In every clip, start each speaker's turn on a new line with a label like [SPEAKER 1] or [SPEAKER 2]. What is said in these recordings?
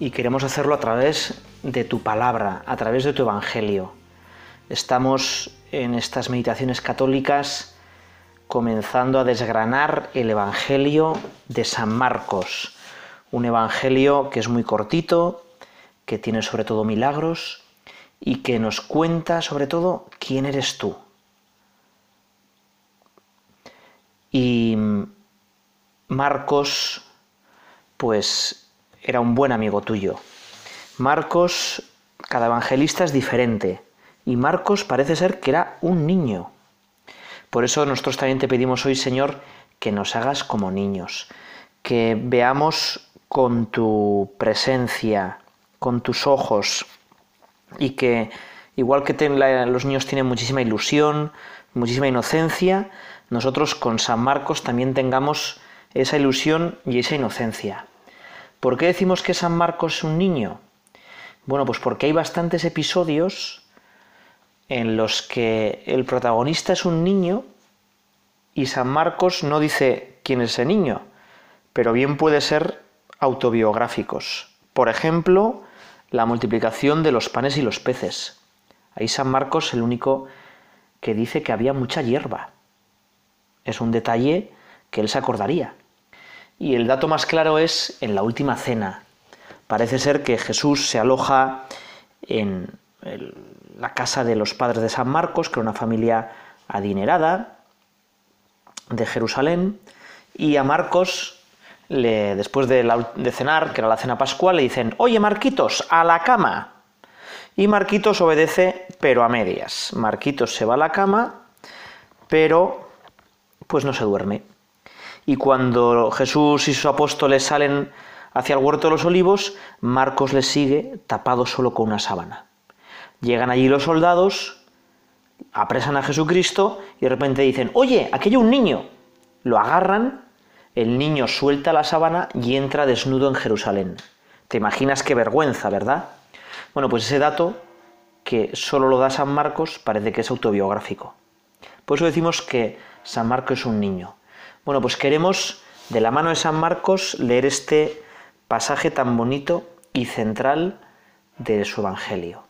[SPEAKER 1] y queremos hacerlo a través de tu palabra, a través de tu evangelio. Estamos en estas meditaciones católicas comenzando a desgranar el evangelio de San Marcos, un evangelio que es muy cortito, que tiene sobre todo milagros y que nos cuenta sobre todo quién eres tú. Y Marcos pues era un buen amigo tuyo. Marcos, cada evangelista es diferente. Y Marcos parece ser que era un niño. Por eso nosotros también te pedimos hoy, Señor, que nos hagas como niños, que veamos con tu presencia, con tus ojos, y que igual que los niños tienen muchísima ilusión, muchísima inocencia, nosotros con San Marcos también tengamos esa ilusión y esa inocencia. ¿Por qué decimos que San Marcos es un niño? Bueno, pues porque hay bastantes episodios en los que el protagonista es un niño y San Marcos no dice quién es ese niño, pero bien puede ser autobiográficos. Por ejemplo, la multiplicación de los panes y los peces. Ahí San Marcos es el único que dice que había mucha hierba. Es un detalle que él se acordaría. Y el dato más claro es en la última cena. Parece ser que Jesús se aloja en la casa de los padres de San Marcos, que era una familia adinerada de Jerusalén, y a Marcos, después de, de cenar, que era la cena pascual, le dicen, oye Marquitos, a la cama. Y Marquitos obedece, pero a medias. Marquitos se va a la cama, pero pues no se duerme. Y cuando Jesús y sus apóstoles salen hacia el huerto de los olivos, Marcos les sigue tapado solo con una sábana. Llegan allí los soldados, apresan a Jesucristo y de repente dicen, oye, aquello un niño. Lo agarran, el niño suelta la sábana y entra desnudo en Jerusalén. Te imaginas qué vergüenza, ¿verdad? Bueno, pues ese dato, que solo lo da San Marcos, parece que es autobiográfico. Por eso decimos que San Marcos es un niño, bueno, pues queremos de la mano de San Marcos leer este pasaje tan bonito y central de su Evangelio.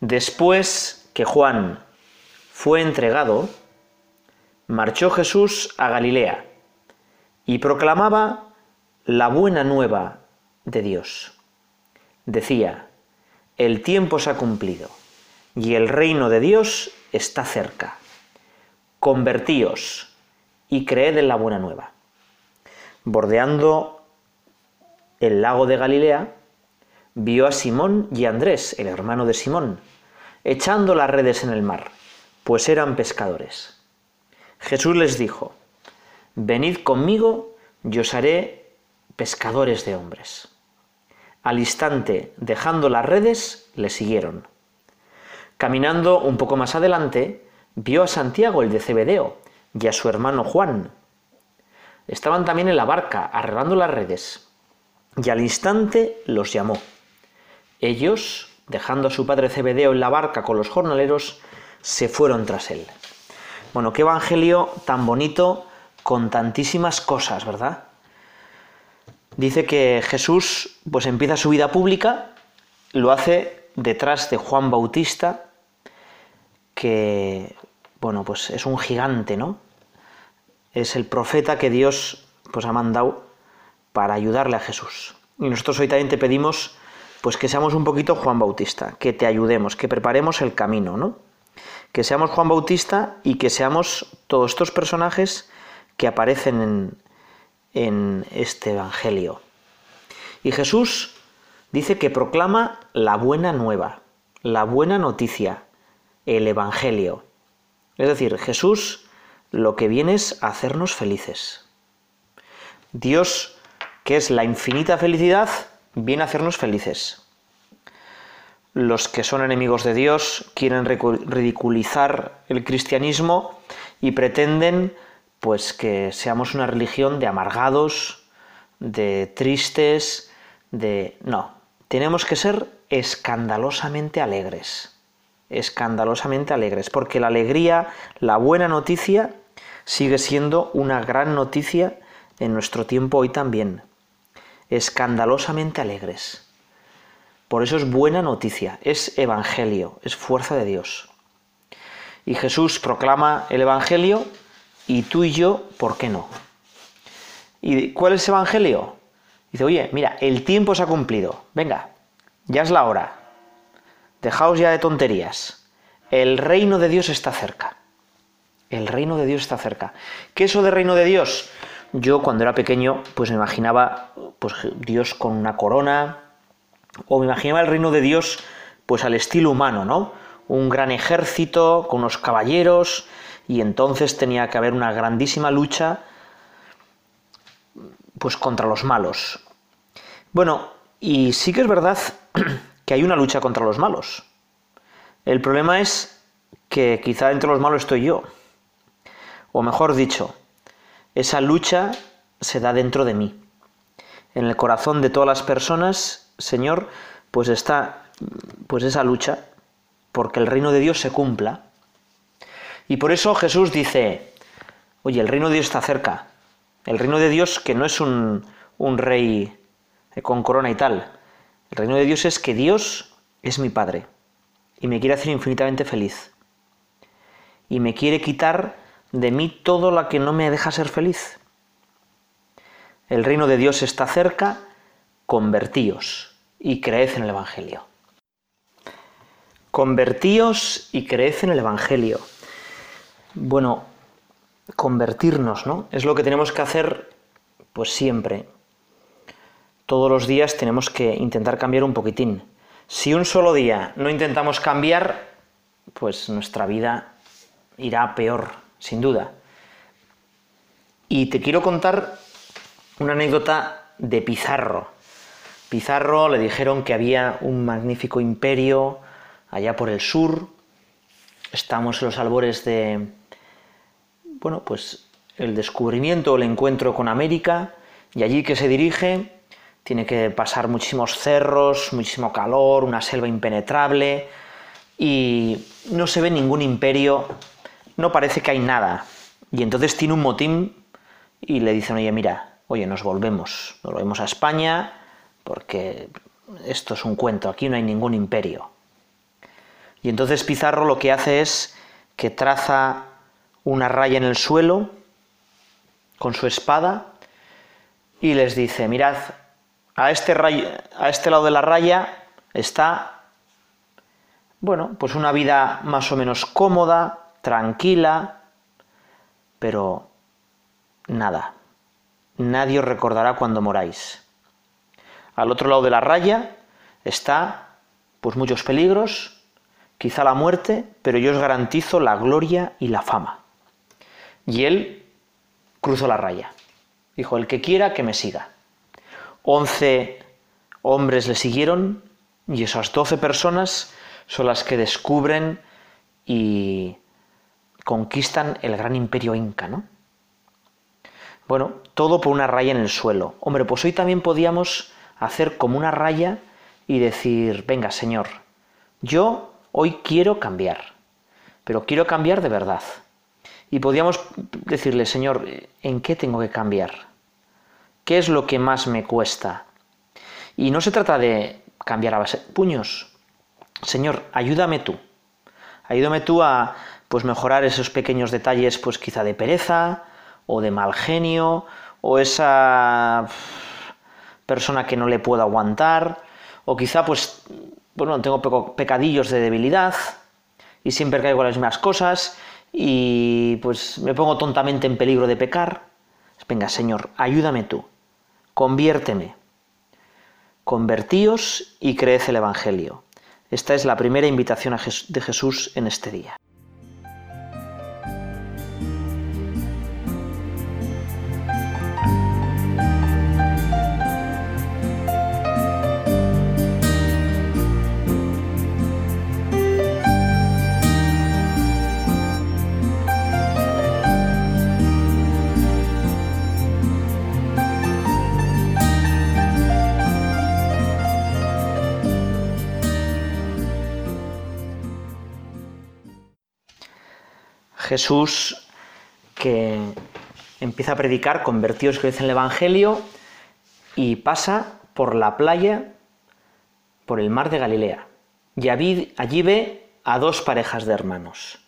[SPEAKER 1] Después que Juan fue entregado, marchó Jesús a Galilea y proclamaba la buena nueva de Dios. Decía, el tiempo se ha cumplido y el reino de Dios está cerca. Convertíos y creed en la buena nueva. Bordeando el lago de Galilea, vio a Simón y a Andrés, el hermano de Simón, echando las redes en el mar, pues eran pescadores. Jesús les dijo, Venid conmigo, yo os haré pescadores de hombres. Al instante, dejando las redes, le siguieron. Caminando un poco más adelante, vio a Santiago el de Cebedeo, y a su hermano Juan. Estaban también en la barca, arreglando las redes, y al instante los llamó. Ellos, dejando a su padre Cebedeo en la barca con los jornaleros, se fueron tras él. Bueno, qué evangelio tan bonito con tantísimas cosas, ¿verdad? Dice que Jesús pues empieza su vida pública, lo hace detrás de Juan Bautista, que bueno, pues es un gigante, ¿no? es el profeta que Dios pues, ha mandado para ayudarle a Jesús. Y nosotros hoy también te pedimos pues que seamos un poquito Juan Bautista, que te ayudemos, que preparemos el camino, Que seamos Juan Bautista y que seamos todos estos personajes que aparecen en, en este Evangelio. Y Jesús dice que proclama la buena nueva, la buena noticia, el Evangelio. Es decir, Jesús lo que viene es hacernos felices. Dios, que es la infinita felicidad, viene a hacernos felices. Los que son enemigos de Dios quieren ridiculizar el cristianismo y pretenden pues que seamos una religión de amargados, de tristes, de no, tenemos que ser escandalosamente alegres. Escandalosamente alegres, porque la alegría, la buena noticia sigue siendo una gran noticia en nuestro tiempo hoy también. Escandalosamente alegres. Por eso es buena noticia, es evangelio, es fuerza de Dios. Y Jesús proclama el evangelio y tú y yo, ¿por qué no? ¿Y cuál es el evangelio? Dice, oye, mira, el tiempo se ha cumplido. Venga, ya es la hora. Dejaos ya de tonterías. El reino de Dios está cerca. El reino de Dios está cerca. ¿Qué es eso de reino de Dios? Yo cuando era pequeño, pues me imaginaba pues, Dios con una corona, o me imaginaba el reino de Dios, pues al estilo humano, ¿no? Un gran ejército con unos caballeros, y entonces tenía que haber una grandísima lucha, pues contra los malos. Bueno, y sí que es verdad que hay una lucha contra los malos. El problema es que quizá entre los malos estoy yo. O mejor dicho, esa lucha se da dentro de mí. En el corazón de todas las personas, Señor, pues está pues esa lucha porque el reino de Dios se cumpla. Y por eso Jesús dice, oye, el reino de Dios está cerca. El reino de Dios que no es un, un rey con corona y tal. El reino de Dios es que Dios es mi Padre y me quiere hacer infinitamente feliz. Y me quiere quitar de mí todo lo que no me deja ser feliz. El reino de Dios está cerca, convertíos y creed en el Evangelio. Convertíos y creed en el Evangelio. Bueno, convertirnos, ¿no? Es lo que tenemos que hacer pues siempre. Todos los días tenemos que intentar cambiar un poquitín. Si un solo día no intentamos cambiar, pues nuestra vida irá peor, sin duda. Y te quiero contar una anécdota de Pizarro. Pizarro le dijeron que había un magnífico imperio allá por el sur. Estamos en los albores de, bueno, pues el descubrimiento, el encuentro con América. Y allí que se dirige, tiene que pasar muchísimos cerros, muchísimo calor, una selva impenetrable. Y no se ve ningún imperio no parece que hay nada. Y entonces tiene un motín y le dicen, oye, mira, oye, nos volvemos, nos volvemos a España, porque esto es un cuento, aquí no hay ningún imperio. Y entonces Pizarro lo que hace es que traza una raya en el suelo con su espada y les dice, mirad, a este, a este lado de la raya está, bueno, pues una vida más o menos cómoda, tranquila, pero nada. Nadie os recordará cuando moráis. Al otro lado de la raya está pues muchos peligros, quizá la muerte, pero yo os garantizo la gloria y la fama. Y él cruzó la raya. Dijo, el que quiera que me siga. Once hombres le siguieron y esas doce personas son las que descubren y conquistan el gran imperio inca, ¿no? Bueno, todo por una raya en el suelo. Hombre, pues hoy también podíamos hacer como una raya y decir, venga, Señor, yo hoy quiero cambiar, pero quiero cambiar de verdad. Y podíamos decirle, Señor, ¿en qué tengo que cambiar? ¿Qué es lo que más me cuesta? Y no se trata de cambiar a base puños. Señor, ayúdame tú. Ayúdame tú a, pues mejorar esos pequeños detalles, pues quizá de pereza o de mal genio o esa persona que no le puedo aguantar o quizá pues bueno, tengo pecadillos de debilidad y siempre caigo en las mismas cosas y pues me pongo tontamente en peligro de pecar. Venga, Señor, ayúdame tú. Conviérteme. Convertíos y creed el evangelio. Esta es la primera invitación de Jesús en este día. Jesús que empieza a predicar, convertidos que el Evangelio, y pasa por la playa, por el mar de Galilea. Y allí, ve a dos parejas de hermanos,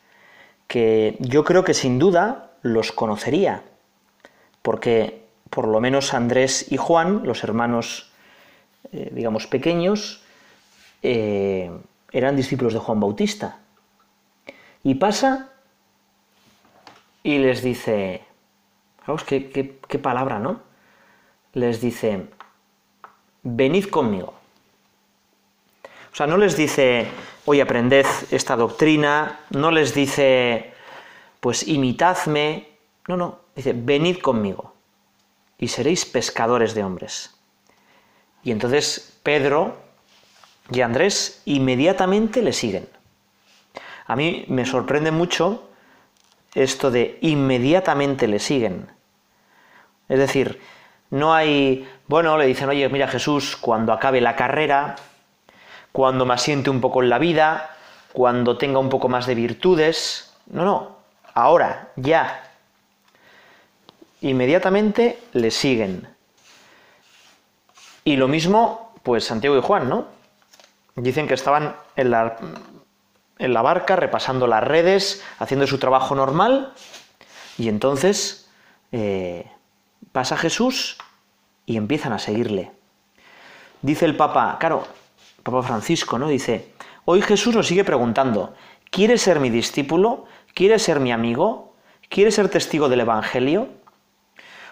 [SPEAKER 1] que yo creo que sin duda los conocería, porque por lo menos Andrés y Juan, los hermanos, eh, digamos, pequeños, eh, eran discípulos de Juan Bautista. Y pasa y les dice, qué, palabra, ¿no? Les dice, venid conmigo. O sea, no les dice, Hoy aprended esta doctrina, no les dice, pues imitadme, no, no, dice, venid conmigo y seréis pescadores de hombres. Y entonces Pedro y Andrés inmediatamente le siguen. A mí me sorprende mucho esto de inmediatamente le siguen. Es decir, no hay, bueno, le dicen, oye, mira Jesús, cuando acabe la carrera, cuando me asiente un poco en la vida, cuando tenga un poco más de virtudes. No, no, ahora, ya. Inmediatamente le siguen. Y lo mismo, pues Santiago y Juan, ¿no? Dicen que estaban en la en la barca, repasando las redes, haciendo su trabajo normal, y entonces eh, pasa Jesús y empiezan a seguirle. Dice el Papa, claro, Papa Francisco, ¿no? Dice, hoy Jesús nos sigue preguntando, ¿quiere ser mi discípulo? ¿quiere ser mi amigo? ¿quiere ser testigo del Evangelio?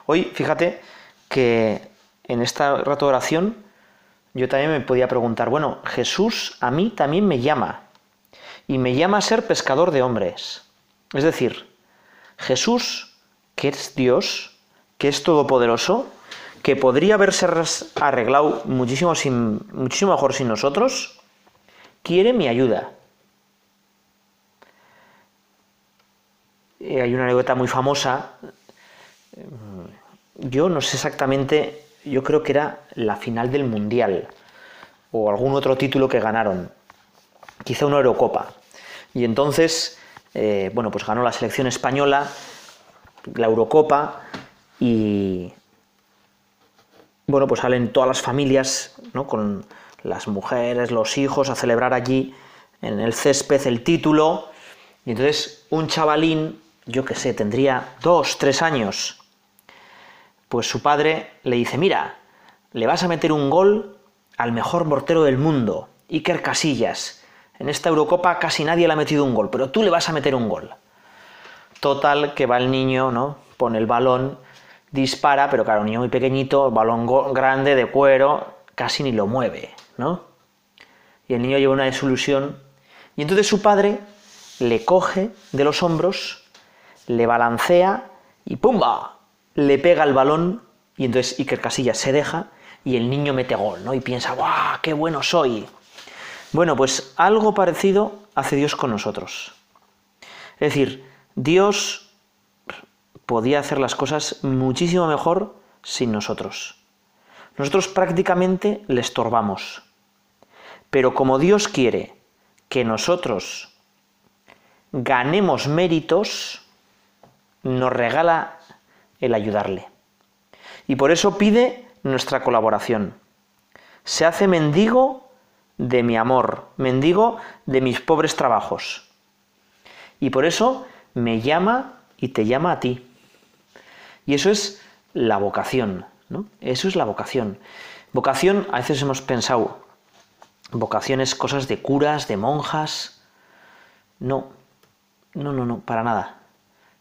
[SPEAKER 1] Hoy, fíjate que en esta rato de oración yo también me podía preguntar, bueno, Jesús a mí también me llama y me llama a ser pescador de hombres. Es decir, Jesús, que es Dios, que es todopoderoso, que podría haberse arreglado muchísimo, muchísimo mejor sin nosotros, quiere mi ayuda. Eh, hay una anécdota muy famosa. Mm, yo no sé exactamente, yo creo que era la final del Mundial o algún otro título que ganaron, quizá una Eurocopa. Y entonces, eh, bueno, pues ganó la selección española, la Eurocopa y, bueno, pues salen todas las familias, ¿no? Con las mujeres, los hijos, a celebrar allí en el césped el título. Y entonces un chavalín, yo que sé, tendría dos, tres años, pues su padre le dice, mira, le vas a meter un gol al mejor mortero del mundo, Iker Casillas. En esta Eurocopa casi nadie le ha metido un gol, pero tú le vas a meter un gol. Total, que va el niño, ¿no? Pone el balón, dispara, pero claro, un niño muy pequeñito, balón grande, de cuero, casi ni lo mueve, ¿no? Y el niño lleva una desilusión. Y entonces su padre le coge de los hombros, le balancea y ¡pumba! Le pega el balón y entonces Iker Casillas se deja y el niño mete gol, ¿no? Y piensa, ¡guau! ¡Qué bueno soy! Bueno, pues algo parecido hace Dios con nosotros. Es decir, Dios podía hacer las cosas muchísimo mejor sin nosotros. Nosotros prácticamente le estorbamos. Pero como Dios quiere que nosotros ganemos méritos, nos regala el ayudarle. Y por eso pide nuestra colaboración. Se hace mendigo de mi amor, mendigo de mis pobres trabajos. Y por eso me llama y te llama a ti. Y eso es la vocación, ¿no? Eso es la vocación. Vocación, a veces hemos pensado, vocación es cosas de curas, de monjas. No, no, no, no, para nada.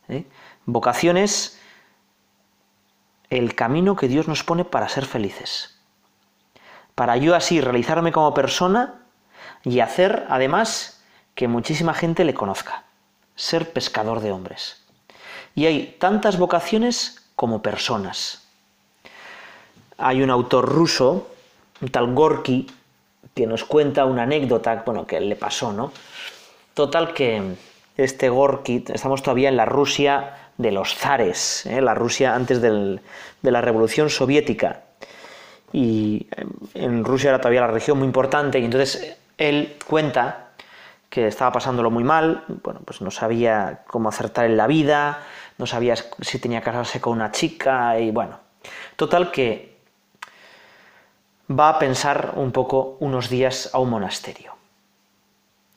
[SPEAKER 1] ¿eh? Vocación es el camino que Dios nos pone para ser felices para yo así realizarme como persona y hacer, además, que muchísima gente le conozca. Ser pescador de hombres. Y hay tantas vocaciones como personas. Hay un autor ruso, un tal Gorky, que nos cuenta una anécdota, bueno, que le pasó, ¿no? Total que este Gorky, estamos todavía en la Rusia de los zares, ¿eh? la Rusia antes de la Revolución Soviética y em, en Rusia era todavía la región muy importante y entonces eh, él cuenta que estaba pasándolo muy mal, bueno, pues no sabía cómo acertar en la vida, no sabía si tenía que casarse con una chica y bueno, total que va a pensar un poco unos días a un monasterio.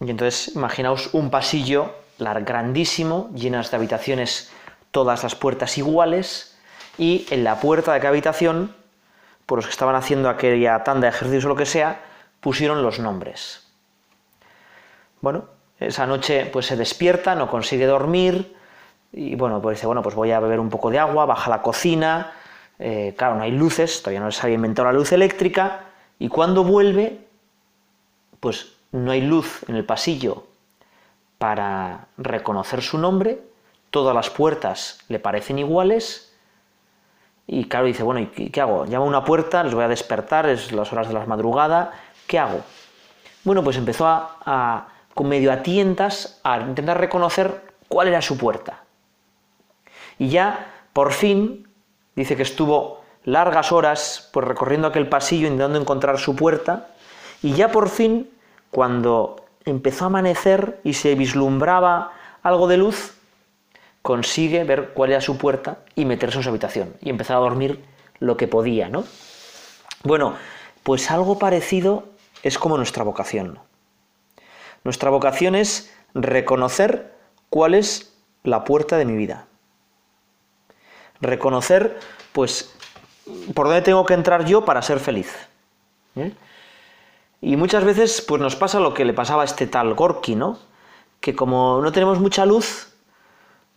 [SPEAKER 1] Y entonces imaginaos un pasillo grandísimo, llenas de habitaciones, todas las puertas iguales, y en la puerta de cada habitación por los que estaban haciendo aquella tanda de ejercicios o lo que sea, pusieron los nombres. Bueno, esa noche pues se despierta, no consigue dormir y bueno, pues dice, bueno, pues voy a beber un poco de agua, baja a la cocina, eh, claro, no hay luces, todavía no se había inventado la luz eléctrica y cuando vuelve, pues no hay luz en el pasillo para reconocer su nombre, todas las puertas le parecen iguales y claro, dice, bueno, ¿y qué hago? Llama a una puerta, les voy a despertar, es las horas de la madrugada, ¿qué hago? Bueno, pues empezó a, a con medio a tientas, a intentar reconocer cuál era su puerta. Y ya, por fin, dice que estuvo largas horas pues, recorriendo aquel pasillo intentando encontrar su puerta, y ya por fin, cuando empezó a amanecer y se vislumbraba algo de luz, consigue ver cuál era su puerta y meterse en su habitación y empezar a dormir lo que podía, ¿no? Bueno, pues algo parecido es como nuestra vocación. Nuestra vocación es reconocer cuál es la puerta de mi vida. Reconocer, pues, por dónde tengo que entrar yo para ser feliz. ¿eh? Y muchas veces, pues, nos pasa lo que le pasaba a este tal Gorky, ¿no? Que como no tenemos mucha luz,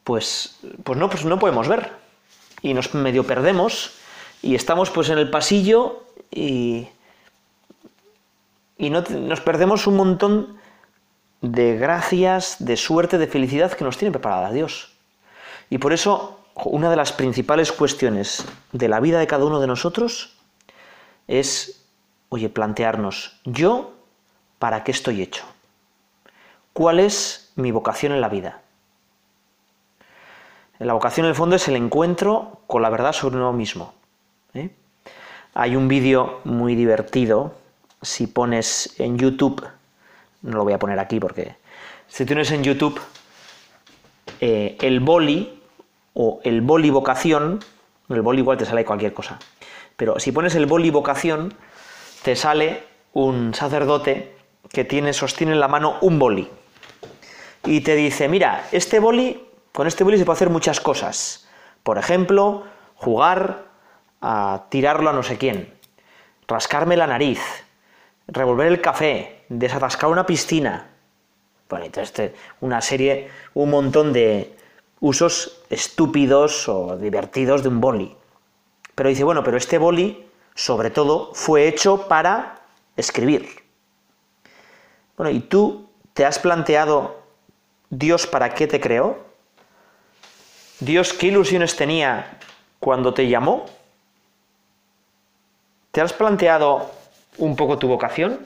[SPEAKER 1] pues, pues, no, pues no podemos ver. Y nos medio perdemos y estamos pues en el pasillo y, no, nos perdemos un montón de gracias, de suerte, de felicidad que nos tiene preparada Dios. Y por eso una de las principales cuestiones de la vida de cada uno de nosotros es, oye, plantearnos, yo, ¿para qué estoy hecho? ¿Cuál es mi vocación en la vida? La vocación en el fondo es el encuentro con la verdad sobre uno mismo. ¿eh? Hay un vídeo muy divertido, si pones en YouTube, no lo voy a poner aquí porque si tienes en YouTube eh, el boli o el boli vocación, el boli igual te sale cualquier cosa, pero si pones el boli vocación, te sale un sacerdote que tiene, sostiene en la mano un boli y te dice, mira, este boli con este boli se puede hacer muchas cosas. Por ejemplo, jugar a tirarlo a no sé quién, rascarme la nariz, revolver el café, desatascar una piscina. Bueno, entonces este, una serie, un montón de usos estúpidos o divertidos de un boli. Pero dice, bueno, pero este boli, sobre todo, fue hecho para escribir. Bueno, ¿y tú te has planteado Dios para qué te creó? Dios qué ilusiones tenía cuando te llamó? ¿Te has planteado un poco tu vocación?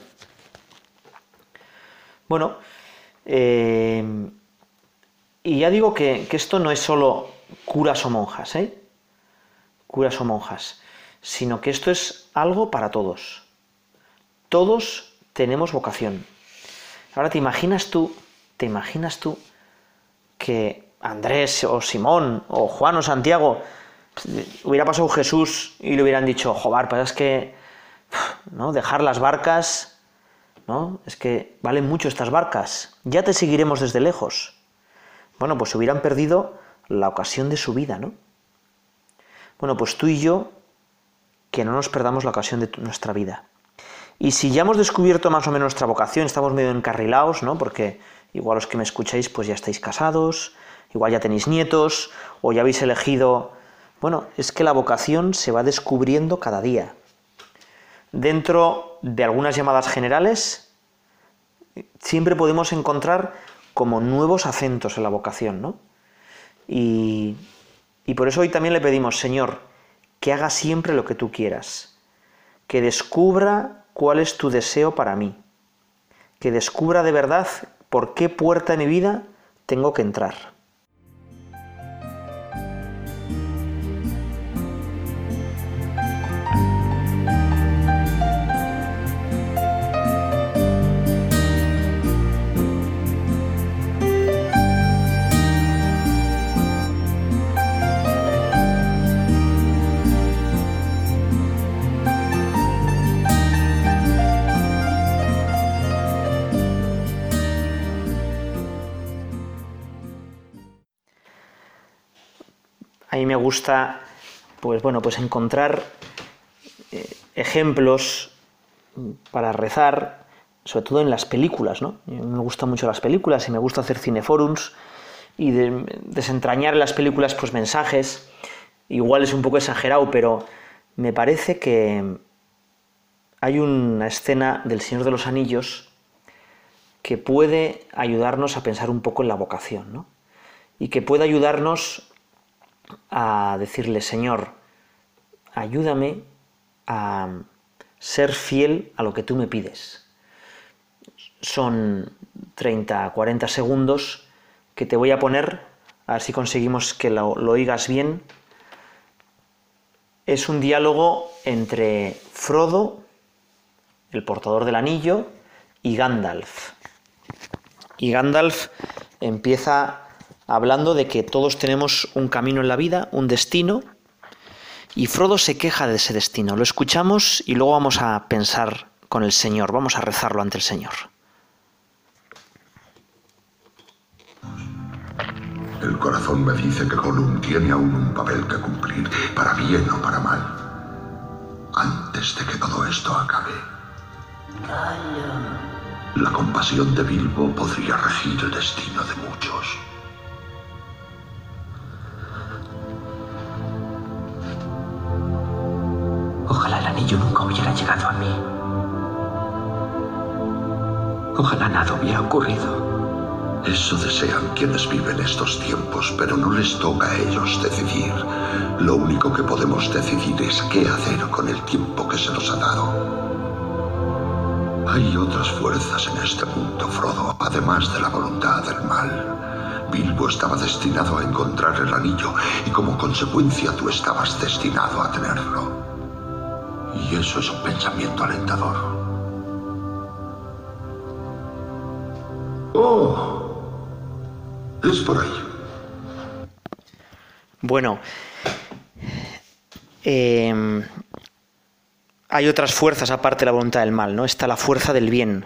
[SPEAKER 1] Bueno, eh, y ya digo que, que, esto no es solo curas o monjas, ¿eh? Curas o monjas, sino que esto es algo para todos. Todos tenemos vocación. Ahora te imaginas tú, te imaginas tú que Andrés o Simón o Juan o Santiago, hubiera pasado Jesús y le hubieran dicho, ¡Jobar, pues es que ¿no? dejar las barcas, ¿no? es que valen mucho estas barcas, ya te seguiremos desde lejos. Bueno, pues hubieran perdido la ocasión de su vida, ¿no? Bueno, pues tú y yo, que no nos perdamos la ocasión de nuestra vida. Y si ya hemos descubierto más o menos nuestra vocación, estamos medio encarrilados, ¿no? Porque igual los que me escucháis, pues ya estáis casados, igual ya tenéis nietos o ya habéis elegido... Bueno, es que la vocación se va descubriendo cada día. Dentro de algunas llamadas generales, siempre podemos encontrar como nuevos acentos en la vocación, ¿no? Y, y por eso hoy también le pedimos, Señor, que haga siempre lo que tú quieras, que descubra cuál es tu deseo para mí, que descubra de verdad por qué puerta de mi vida tengo que entrar. gusta, pues bueno, pues encontrar eh, ejemplos para rezar, sobre todo en las películas, ¿no? Me gusta mucho las películas y me gusta hacer cineforums y desentrañar en las películas pues mensajes. Igual es un poco exagerado, pero me parece que hay una escena del Señor de los Anillos que puede ayudarnos a pensar un poco en la vocación, ¿no? Y que puede ayudarnos a decirle, Señor, ayúdame a ser fiel a lo que tú me pides. Son 30, 40 segundos que te voy a poner, a ver si conseguimos que lo, lo oigas bien. Es un diálogo entre Frodo, el portador del anillo, y Gandalf. Y Gandalf empieza hablando de que todos tenemos un camino en la vida, un destino, y Frodo se queja de ese destino. Lo escuchamos y luego vamos a pensar con el Señor, vamos a rezarlo ante el Señor.
[SPEAKER 2] El corazón me dice que Gollum tiene aún un papel que cumplir, para bien o para mal, antes de que todo esto acabe. La compasión de Bilbo podría regir el destino de muchos.
[SPEAKER 3] anillo nunca hubiera llegado a mí. Ojalá nada hubiera ocurrido.
[SPEAKER 2] Eso desean quienes viven estos tiempos, pero no les toca a ellos decidir. Lo único que podemos decidir es qué hacer con el tiempo que se nos ha dado. Hay otras fuerzas en este punto, Frodo, además de la voluntad del mal. Bilbo estaba destinado a encontrar el anillo y como consecuencia tú estabas destinado a tenerlo. Y eso es un pensamiento alentador.
[SPEAKER 1] Oh, es por ahí. Bueno, em, hay otras fuerzas aparte de la voluntad del mal, ¿no? Está la fuerza del bien.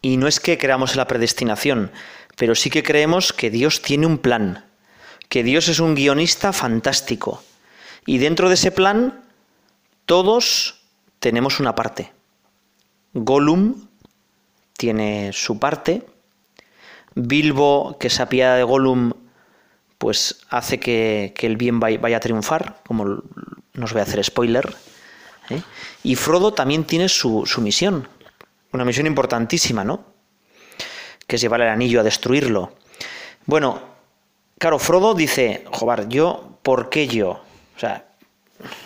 [SPEAKER 1] Y no es que creamos en la predestinación, pero sí que creemos que Dios tiene un plan, que Dios es un guionista fantástico. Y dentro de ese plan todos tenemos una parte. Gollum tiene su parte. Bilbo, que se apiada de Gollum, pues hace que, el bien vaya a triunfar, como nos voy a hacer spoiler. ¿eh? Y Frodo también tiene su, su misión, una misión importantísima, ¿no? Que es llevar el anillo a destruirlo. Bueno, claro, Frodo dice, jobar, yo, ¿por qué yo? O sea,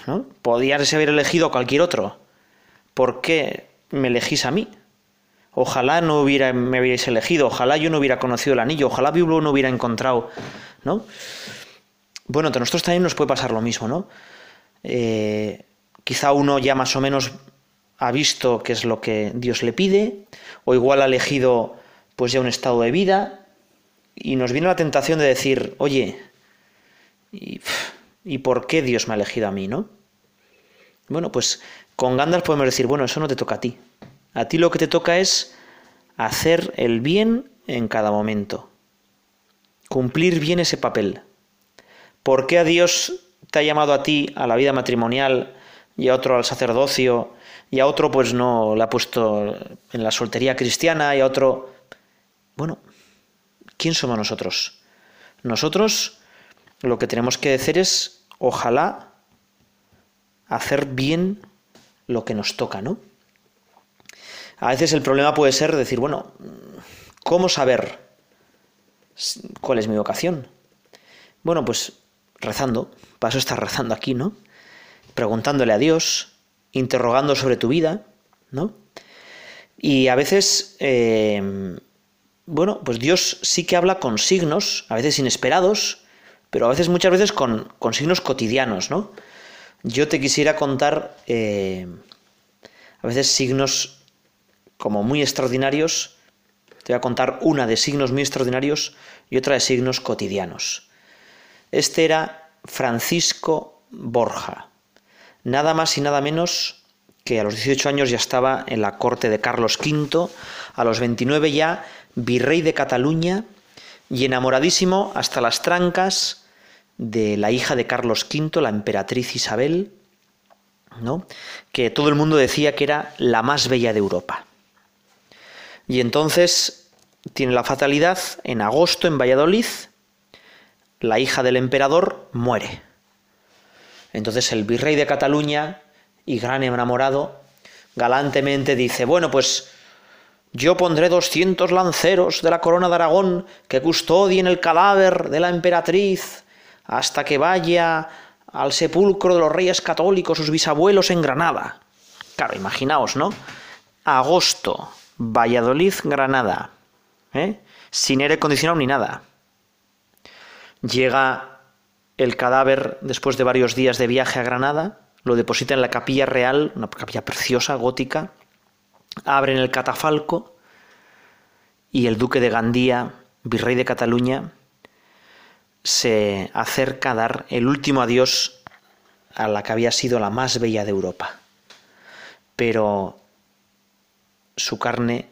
[SPEAKER 1] ¿no? Podías haber elegido a cualquier otro. ¿Por qué me elegís a mí? Ojalá no hubiera, me hubierais elegido, ojalá yo no hubiera conocido el anillo, ojalá Biblo no hubiera encontrado, ¿no? Bueno, a nosotros también nos puede pasar lo mismo, ¿no? Eh, quizá uno ya más o menos ha visto qué es lo que Dios le pide, o igual ha elegido pues ya un estado de vida, y nos viene la tentación de decir, oye, y, y por qué Dios me ha elegido a mí, ¿no? Bueno, pues con Gandalf podemos decir, bueno, eso no te toca a ti. A ti lo que te toca es hacer el bien en cada momento. Cumplir bien ese papel. ¿Por qué a Dios te ha llamado a ti a la vida matrimonial y a otro al sacerdocio y a otro pues no le ha puesto en la soltería cristiana y a otro... Bueno, ¿quién somos nosotros? Nosotros lo que tenemos que decir es ojalá hacer bien lo que nos toca, ¿no? A veces el problema puede ser decir, bueno, ¿cómo saber cuál es mi vocación? Bueno, pues rezando, paso estar rezando aquí, ¿no? Preguntándole a Dios, interrogando sobre tu vida, ¿no? Y a veces, eh, bueno, pues Dios sí que habla con signos, a veces inesperados, pero a veces, muchas veces con, signos cotidianos, ¿no? Yo te quisiera contar eh, a veces signos como muy extraordinarios. Te voy a contar una de signos muy extraordinarios y otra de signos cotidianos. Este era Francisco Borja. Nada más y nada menos que a los 18 años ya estaba en la corte de Carlos V, a los 29 ya virrey de Cataluña, y enamoradísimo hasta las trancas de la hija de Carlos V, la emperatriz Isabel, ¿no? que todo el mundo decía que era la más bella de Europa. Y entonces tiene la fatalidad, en agosto en Valladolid, la hija del emperador muere. Entonces el virrey de Cataluña y gran enamorado galantemente dice, bueno, pues yo pondré 200 lanceros de la corona de Aragón que custodien el cadáver de la emperatriz hasta que vaya al sepulcro de los reyes católicos, sus bisabuelos en Granada. Claro, imaginaos, ¿no? Agosto, Valladolid, Granada. ¿eh? Sin aire acondicionado ni nada. Llega el cadáver después de varios días de viaje a Granada, lo deposita en la capilla real, una capilla preciosa, gótica, abren el catafalco y el duque de Gandía, virrey de Cataluña, se acerca a dar el último adiós a la que había sido la más bella de Europa. Pero su carne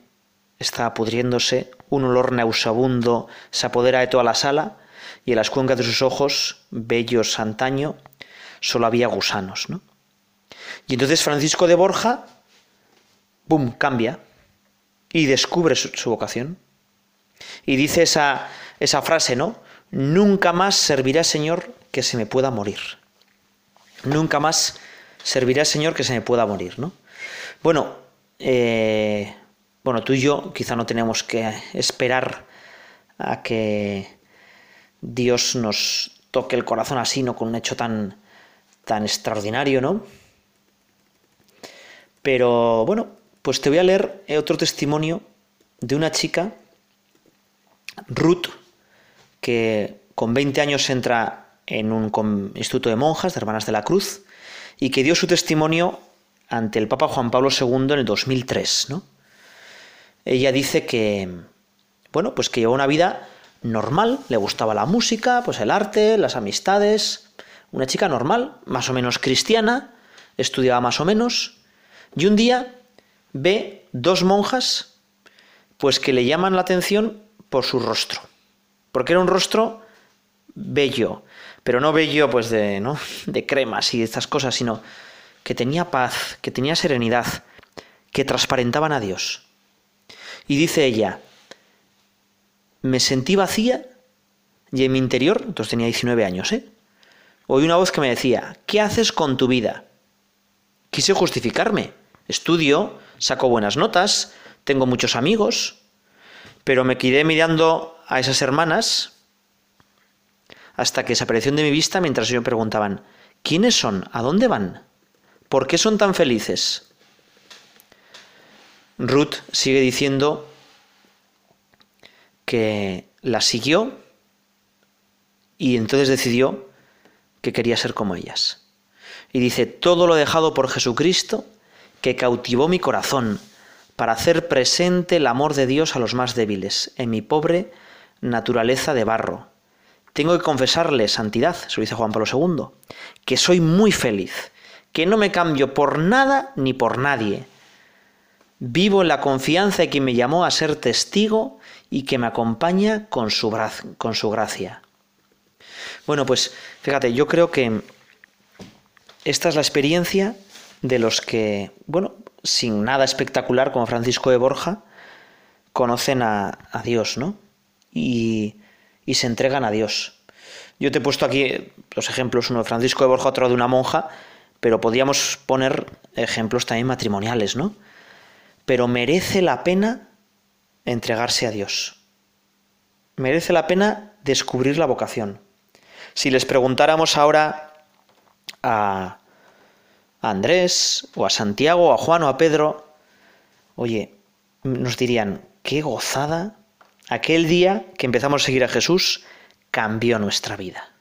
[SPEAKER 1] está pudriéndose, un olor nauseabundo se apodera de toda la sala y en las cuencas de sus ojos, bellos antaño, solo había gusanos. ¿no? Y entonces Francisco de Borja boom, cambia y descubre su, vocación. Y dice esa, esa frase, ¿no? Nunca más servirá, Señor, que se me pueda morir. Nunca más servirá, Señor, que se me pueda morir, ¿no? Bueno, eh, bueno, tú y yo quizá no tenemos que esperar a que Dios nos toque el corazón así, ¿no? Con un hecho tan, tan extraordinario, ¿no? Pero bueno, pues te voy a leer eh, otro testimonio de una chica, Ruth, que con 20 años entra en un instituto de monjas, de Hermanas de la Cruz, y que dio su testimonio ante el Papa Juan Pablo II en el 2003. Ella dice que, bueno, pues que llevó una vida normal, le gustaba la música, pues el arte, las amistades, una chica normal, más o menos cristiana, estudiaba más o menos, y un día ve dos monjas, pues que le llaman la atención por su rostro. Porque era un rostro bello, pero no bello pues de, ¿no? de cremas y de estas cosas, sino que tenía paz, que tenía serenidad, que transparentaban a Dios. Y dice ella, me sentí vacía y en mi interior, entonces tenía 19 años, ¿eh? oí una voz que me decía, ¿qué haces con tu vida? Quise justificarme, Estudio, saco buenas notas, tengo muchos amigos, pero me quedé mirando a esas hermanas hasta que desaparecieron de mi vista mientras yo me preguntaban, ¿quiénes son? ¿A dónde van? ¿Por qué son tan felices? Ruth sigue diciendo que la siguió y entonces decidió que quería ser como ellas. Y dice, todo lo dejado por Jesucristo, que cautivó mi corazón para hacer presente el amor de Dios a los más débiles, en mi pobre naturaleza de barro. Tengo que confesarle santidad, se lo dice Juan Pablo II, que soy muy feliz, que no me cambio por nada ni por nadie. Vivo en la confianza de quien me llamó a ser testigo y que me acompaña con su, con su gracia. Bueno, pues fíjate, yo creo que esta es la experiencia de los que, bueno, sin nada espectacular como Francisco de Borja, conocen a, Dios, ¿no? Y, y, se entregan a Dios. Yo te he puesto aquí eh, los ejemplos, uno de Francisco de Borja, otro de una monja, pero podríamos poner ejemplos también matrimoniales, ¿no? Pero merece la pena entregarse a Dios. Merece la pena descubrir la vocación. Si les preguntáramos ahora a, a Andrés, o a Santiago, o a Juan, o a Pedro, oye, nos dirían, qué gozada, aquel día que empezamos a seguir a Jesús cambió nuestra vida.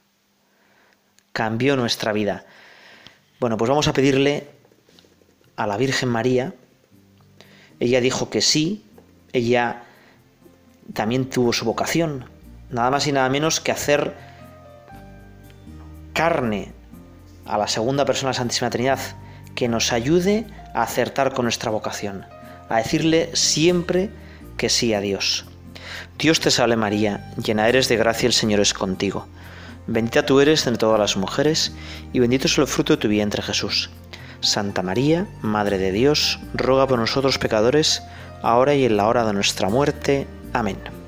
[SPEAKER 1] Cambió nuestra vida. Bueno, pues vamos a pedirle a la Virgen María. Ella dijo que sí, ella también tuvo su vocación, nada más y nada menos que hacer carne a la segunda persona de la Santísima Trinidad, que nos ayude a acertar con nuestra vocación, a decirle siempre que sí a Dios. Dios te salve María, llena eres de gracia, el Señor es contigo. Bendita tú eres entre todas las mujeres, y bendito es el fruto de tu vientre Jesús. Santa María, Madre de Dios, ruega por nosotros pecadores, ahora y en la hora de nuestra muerte. Amén.